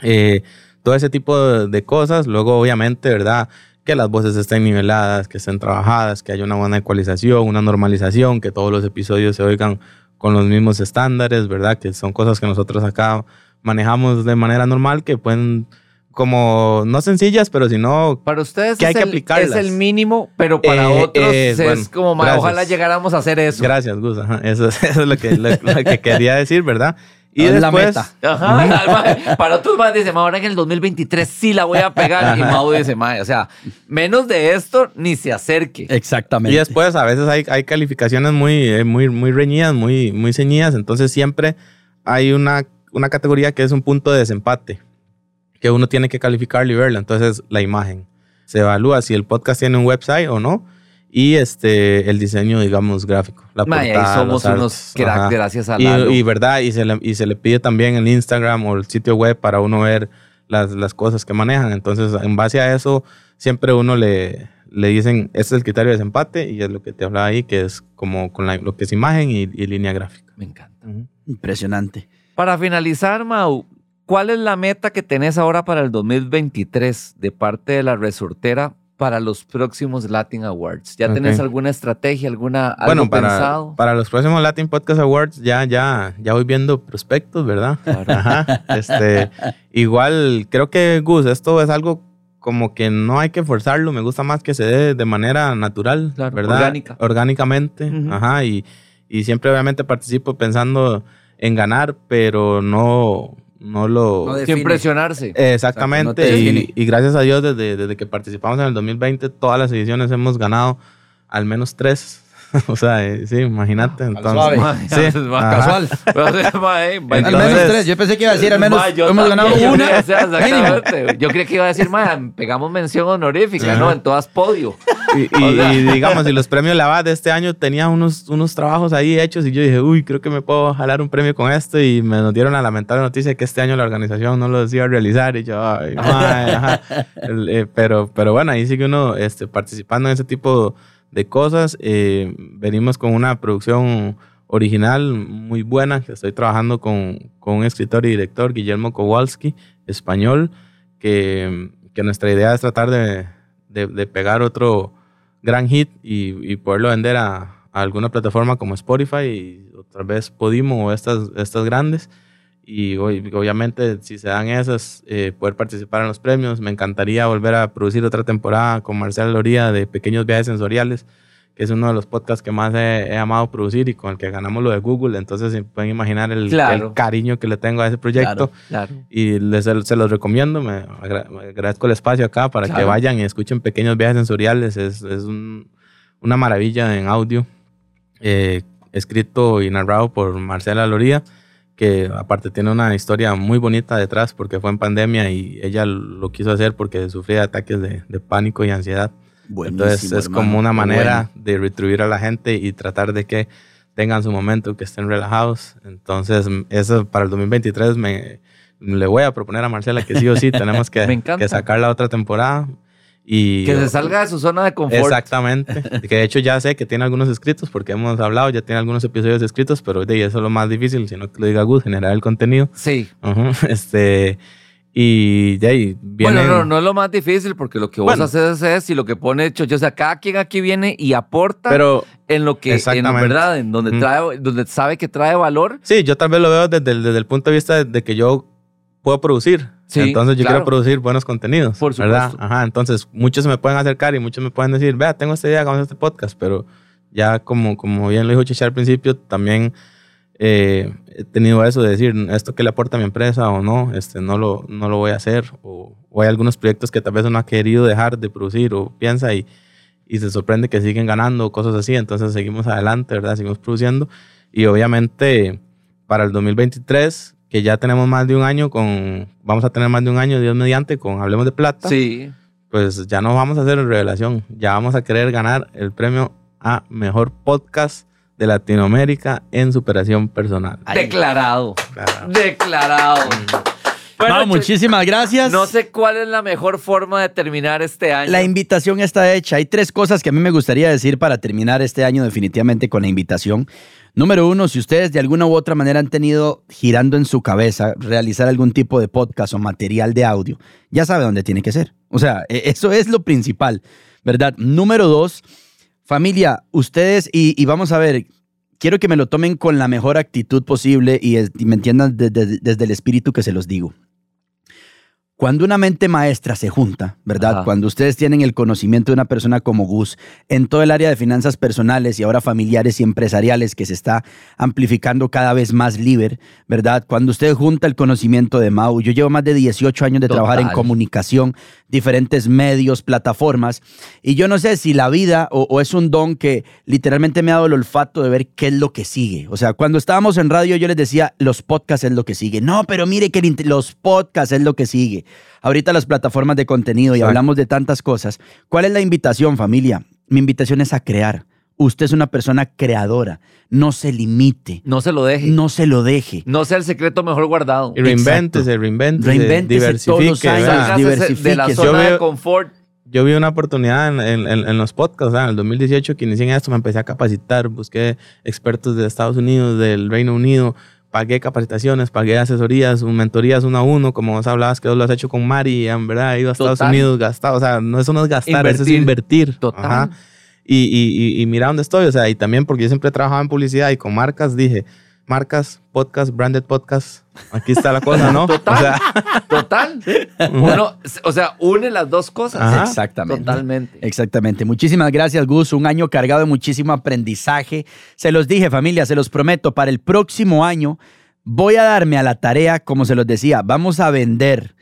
Eh, todo ese tipo de, de cosas. Luego, obviamente, ¿verdad? Que las voces estén niveladas, que estén trabajadas, que haya una buena ecualización, una normalización, que todos los episodios se oigan con los mismos estándares, ¿verdad? Que son cosas que nosotros acá manejamos de manera normal, que pueden, como, no sencillas, pero si no, Para ustedes que hay es, que el, aplicarlas. es el mínimo, pero para Eh, otros eh, es bueno, como, gracias. ojalá llegáramos a hacer eso. Gracias, Gus. ajá, Eso, es- (laughs) eso es lo que, lo- lo que quería decir, ¿verdad? Y Es la después, meta. Ajá, ma, para otros más dice, ahora en el 2023 sí la voy a pegar. Y Mau dice, o sea, menos de esto ni se acerque. Exactamente. Y después a veces hay, hay calificaciones muy, eh, muy, muy reñidas, muy, muy ceñidas. Entonces siempre hay una, una categoría que es un punto de desempate, que uno tiene que calificar y verla. Entonces la imagen. Se evalúa si el podcast tiene un website o no. Y este, el diseño, digamos, gráfico. La y ahí portada, somos unos crack ajá. gracias a Y, Lalo. y verdad, y se, le, y se le pide también el Instagram o el sitio web para uno ver las, las cosas que manejan. Entonces, en base a eso, siempre uno le, le dicen, este es el criterio de desempate y es lo que te hablaba ahí, que es como con la- lo que es imagen y, y línea gráfica. Me encanta. Impresionante. Para finalizar, Mau, ¿cuál es la meta que tenés ahora para el 2023 de parte de la resortera para los próximos Latin Awards? ¿Ya tenés alguna estrategia, alguna algo Bueno, para, pensado? para los próximos Latin Podcast Awards ya, ya, ya voy viendo prospectos, ¿verdad? Ajá. Este, igual, creo que, Gus, esto es algo como que no hay que forzarlo. Me gusta más que se dé de manera natural, Claro, ¿verdad? orgánica. Orgánicamente. Ujú. Ajá. Y, y siempre, obviamente, participo pensando en ganar, pero no, no lo. No Sin presionarse. No Exactamente, te y, y gracias a Dios desde, desde que participamos en el 2020, todas las ediciones hemos ganado al menos tres. (laughs) o sea, eh, sí, imagínate. Entonces, suave. Ma, sí, ma. Casual. (laughs) Ma, eh, ma, Al Entonces- menos tres. Yo pensé que iba a decir al menos Ma, yo hemos ganado yo una. creía- (laughs) o sea, mínimo. exactamente. Yo creía que iba a decir, ma, pegamos mención honorífica, ¿no? En todas podio. Y, y- O sea- y digamos, y los premios Lavad de este año tenía unos, unos trabajos ahí hechos y yo dije, uy, creo que me puedo jalar un premio con esto y me nos dieron la lamentable noticia que este año la organización no los iba a realizar y yo, ay, mae, ajá. Eh, pero, pero bueno, ahí sigue uno este, participando en ese tipo de cosas. Eh, venimos con una producción original, muy buena, estoy trabajando con, con un escritor y director, Guillermo Kowalski, español, que, que nuestra idea es tratar de, de, de pegar otro gran hit y, y poderlo vender a, a, alguna plataforma como Spotify y otra vez Podimo o estas, estas grandes. Y obviamente, si se dan esas, eh, poder participar en los premios. Me encantaría volver a producir otra temporada con Marcela Loría de Pequeños Viajes Sensoriales que es uno de los podcasts que más he, he, amado producir y con el que ganamos lo de Google. Entonces, se pueden imaginar el, Claro. el cariño que le tengo a ese proyecto. Claro. Y les, se los recomiendo. Me, agra- me agradezco el espacio acá para que Claro. vayan y escuchen pequeños viajes sensoriales. Es, es un- una maravilla en audio. eh, escrito y narrado por Marcela Loría, que aparte tiene una historia muy bonita detrás porque fue en pandemia y ella lo quiso hacer porque sufría ataques de, de pánico y ansiedad. Entonces es hermano, como una manera de retribuir a la gente y tratar de que tengan su momento, que estén relajados. Entonces, eso para el 2023 me, le voy a proponer a Marcela que sí o sí (laughs) tenemos que, que sacar la otra temporada. Y, Que se salga de su zona de confort. Exactamente. (laughs) que de hecho ya sé que tiene algunos escritos porque hemos hablado, ya tiene algunos episodios escritos, pero de ahí eso es lo más difícil, sino que lo diga Gus, generar el contenido. Sí. Ujú, (laughs) Este, y de ahí viene... Bueno, no, no es lo más difícil porque lo que vos Bueno. haces es y lo que pone Chocho, o sea, cada quien aquí viene y aporta Pero en lo que, en verdad, en donde Mm. trae, donde sabe que trae valor. Sí, yo tal vez lo veo desde desde el punto de vista de que yo puedo producir. Sí, entonces yo claro. quiero producir buenos contenidos. Por ¿verdad? supuesto. Ajá, entonces muchos me pueden acercar y muchos me pueden decir, vea, tengo esta idea, hagamos este podcast, pero ya como, como bien lo dijo Chicha al principio, también eh, he tenido eso de decir, esto que le aporta a mi empresa o no, este, no, lo, no lo voy a hacer. O, o hay algunos proyectos que tal vez uno ha querido dejar de producir o piensa y, y se sorprende que siguen ganando, cosas así. Entonces seguimos adelante, ¿verdad? Seguimos produciendo. Y obviamente para el 2023, que ya tenemos más de un año con, vamos a tener más de un año, Dios mediante, con Hablemos de Plata. Sí. Pues ya no vamos a hacer revelación, ya vamos a querer ganar el premio a Mejor Podcast de Latinoamérica en superación personal. Declarado. Claro. Declarado. Bueno, Mau, muchísimas gracias. No sé cuál es la mejor forma de terminar este año. La invitación está hecha. Hay tres cosas que a mí me gustaría decir para terminar este año definitivamente con la invitación. Número uno, si ustedes de alguna u otra manera han tenido girando en su cabeza realizar algún tipo de podcast o material de audio, ya sabe dónde tiene que ser. O sea, e- eso es lo principal, ¿verdad? Número dos, familia, ustedes, y, vamos a ver, quiero que me lo tomen con la mejor actitud posible y, me entiendan de- de- desde el espíritu que se los digo. Cuando una mente maestra se junta, ¿verdad? Ajá. Cuando ustedes tienen el conocimiento de una persona como Gus en todo el área de finanzas personales y ahora familiares y empresariales que se está amplificando cada vez más libre, ¿verdad? Cuando usted junta el conocimiento de Mau, yo llevo más de 18 años de trabajar en comunicación, diferentes medios, plataformas, y yo no sé si la vida o, o es un don que literalmente me ha dado el olfato de ver qué es lo que sigue. O sea, cuando estábamos en radio yo les decía, los podcasts es lo que sigue. No, pero mire que los podcasts es lo que sigue. Ahorita las plataformas de contenido y Exacto. hablamos de tantas cosas. ¿Cuál es la invitación, familia? Mi invitación es a crear. Usted es una persona creadora. No se limite. No se lo deje. No se lo deje. No sea el secreto mejor guardado. Y reinvéntese, reinvéntese, Reinvéntese todos los diversifique. años, de la diversifique. zona Yo de confort. Yo vi una oportunidad en, en- en- en los podcasts, ¿verdad? en el 2018 que inicié en esto, me empecé a capacitar, busqué expertos de Estados Unidos, del Reino Unido, pagué capacitaciones, pagué asesorías, mentorías uno a uno, como vos hablabas que vos lo has hecho con Mari, en verdad, he ido a Estados Total. Unidos, gastado, o sea, no, eso no es gastar, eso es Invertir. invertir. Total. Ajá. Y, y, y, y mira dónde estoy, o sea, y también porque yo siempre he trabajado en publicidad y con marcas, dije, marcas, podcast, branded podcast, aquí está la cosa, ¿no? (laughs) Total. O sea, Total. (laughs) Uno, o sea, une las dos cosas. Ajá. Exactamente. Totalmente. Exactamente. Muchísimas gracias, Gus. Un año cargado de muchísimo aprendizaje. Se los dije, familia, se los prometo, para el próximo año voy a darme a la tarea, como se los decía, vamos a vender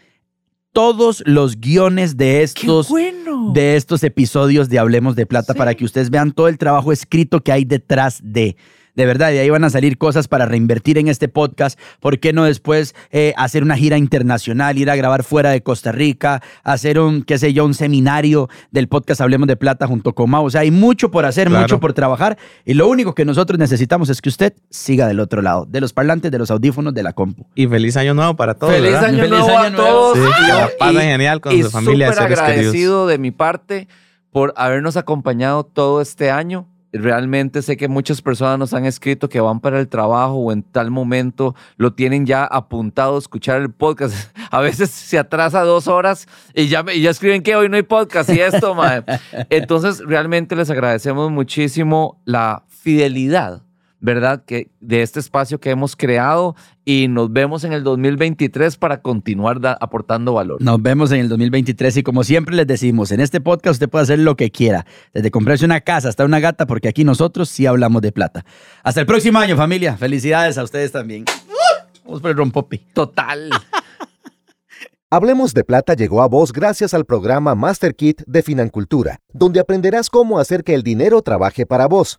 todos los guiones de estos, bueno! de estos episodios de Hablemos de Plata para que ustedes vean todo el trabajo escrito que hay detrás de. De verdad, de ahí van a salir cosas para reinvertir en este podcast. ¿Por qué no después eh, hacer una gira internacional, ir a grabar fuera de Costa Rica, hacer un, qué sé yo, un seminario del podcast Hablemos de Plata junto con Mau? O sea, hay mucho por hacer, Claro. mucho por trabajar. Y lo único que nosotros necesitamos es que usted siga del otro lado, de los parlantes, de los audífonos, de la compu. y feliz año nuevo para todos. Feliz ¿verdad? año Feliz nuevo año a nuevo. todos. Sí, Y que la pasen genial con y su familia, súper seres queridos. agradecido de mi parte por habernos acompañado todo este año. Realmente sé que muchas personas nos han escrito que van para el trabajo o en tal momento lo tienen ya apuntado a escuchar el podcast. (laughs) A veces se atrasa dos horas y ya, me- y ya escriben que hoy no hay podcast y esto, mae. (laughs) Entonces, realmente les agradecemos muchísimo la fidelidad, ¿verdad? Que de este espacio que hemos creado y nos vemos en el 2023 para continuar da- aportando valor. Nos vemos en el 2023 y como siempre les decimos, en este podcast usted puede hacer lo que quiera, desde comprarse una casa hasta una gata, porque aquí nosotros sí hablamos de plata. Hasta el próximo año, familia. Felicidades a ustedes también. Vamos por el rompopi. Total. (laughs) Hablemos de Plata llegó a vos gracias al programa Master Kit de Financultura, donde aprenderás cómo hacer que el dinero trabaje para vos.